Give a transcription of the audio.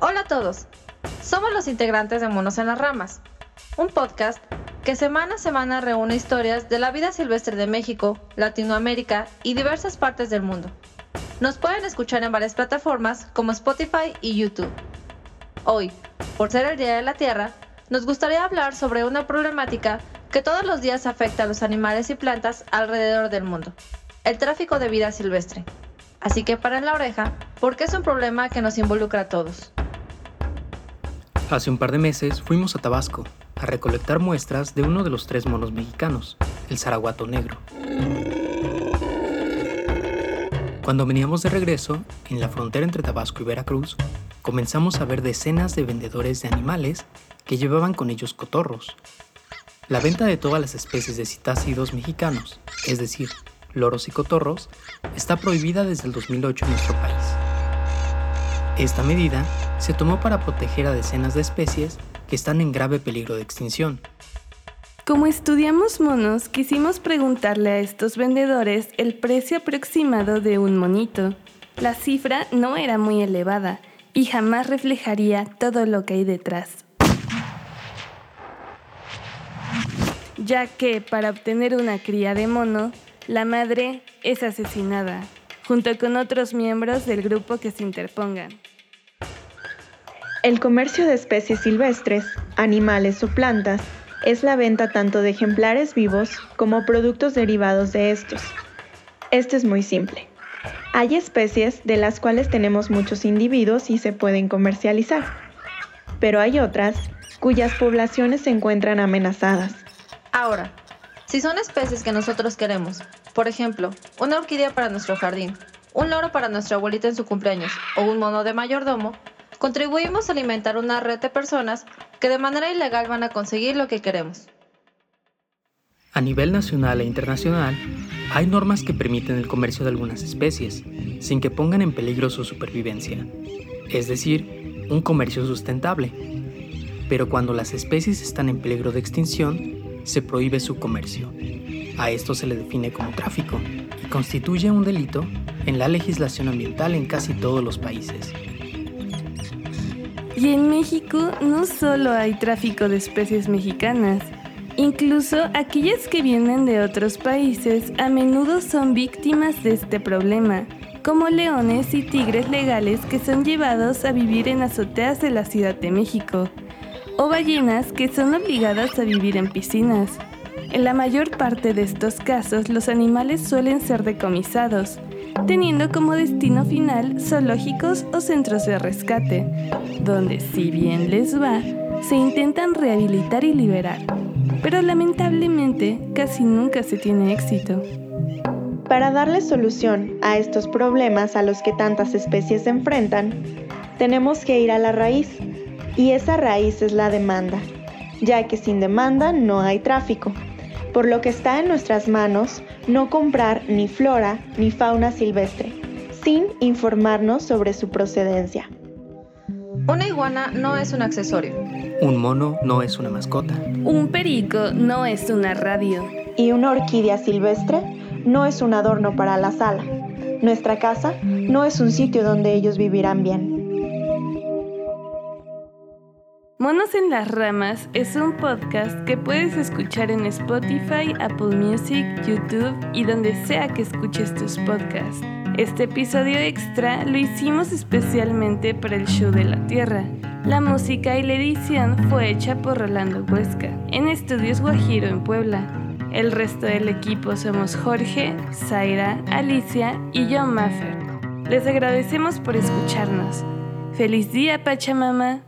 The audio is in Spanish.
Hola a todos, somos los integrantes de Monos en las Ramas, un podcast que semana a semana reúne historias de la vida silvestre de México, Latinoamérica y diversas partes del mundo. Nos pueden escuchar en varias plataformas como Spotify y YouTube. Hoy, por ser el Día de la Tierra, nos gustaría hablar sobre una problemática que todos los días afecta a los animales y plantas alrededor del mundo, el tráfico de vida silvestre. Así que paren la oreja, porque es un problema que nos involucra a todos. Hace un par de meses fuimos a Tabasco a recolectar muestras de uno de los tres monos mexicanos, el zaraguato negro. Cuando veníamos de regreso, en la frontera entre Tabasco y Veracruz, comenzamos a ver decenas de vendedores de animales que llevaban con ellos cotorros. La venta de todas las especies de citácidos mexicanos, es decir, loros y cotorros, está prohibida desde el 2008 en nuestro país. Esta medida se tomó para proteger a decenas de especies que están en grave peligro de extinción. Como estudiamos monos, quisimos preguntarle a estos vendedores el precio aproximado de un monito. La cifra no era muy elevada y jamás reflejaría todo lo que hay detrás. Ya que para obtener una cría de mono, la madre es asesinada, junto con otros miembros del grupo que se interpongan. El comercio de especies silvestres, animales o plantas es la venta tanto de ejemplares vivos como productos derivados de estos. Esto es muy simple. Hay especies de las cuales tenemos muchos individuos y se pueden comercializar, pero hay otras cuyas poblaciones se encuentran amenazadas. Ahora, si son especies que nosotros queremos, por ejemplo, una orquídea para nuestro jardín, un loro para nuestra abuelita en su cumpleaños o un mono de mayordomo, contribuimos a alimentar una red de personas que de manera ilegal van a conseguir lo que queremos. A nivel nacional e internacional, hay normas que permiten el comercio de algunas especies, sin que pongan en peligro su supervivencia, es decir, un comercio sustentable. Pero cuando las especies están en peligro de extinción, se prohíbe su comercio. A esto se le define como tráfico y constituye un delito en la legislación ambiental en casi todos los países. Y en México no solo hay tráfico de especies mexicanas, incluso aquellas que vienen de otros países a menudo son víctimas de este problema, como leones y tigres legales que son llevados a vivir en azoteas de la Ciudad de México, o ballenas que son obligadas a vivir en piscinas. En la mayor parte de estos casos los animales suelen ser decomisados, teniendo como destino final zoológicos o centros de rescate, donde si bien les va, se intentan rehabilitar y liberar, pero lamentablemente casi nunca se tiene éxito. Para darle solución a estos problemas a los que tantas especies se enfrentan, tenemos que ir a la raíz, y esa raíz es la demanda, ya que sin demanda no hay tráfico, por lo que está en nuestras manos no comprar ni flora ni fauna silvestre, sin informarnos sobre su procedencia. Una iguana no es un accesorio. Un mono no es una mascota. Un perico no es una radio. Y una orquídea silvestre no es un adorno para la sala. Nuestra casa no es un sitio donde ellos vivirán bien. Monos en las Ramas es un podcast que puedes escuchar en Spotify, Apple Music, YouTube y donde sea que escuches tus podcasts. Este episodio extra lo hicimos especialmente para el Show de la Tierra. La música y la edición fue hecha por Rolando Huesca, en Estudios Guajiro en Puebla. El resto del equipo somos Jorge, Zaira, Alicia y John Maffer. Les agradecemos por escucharnos. ¡Feliz día, Pachamama!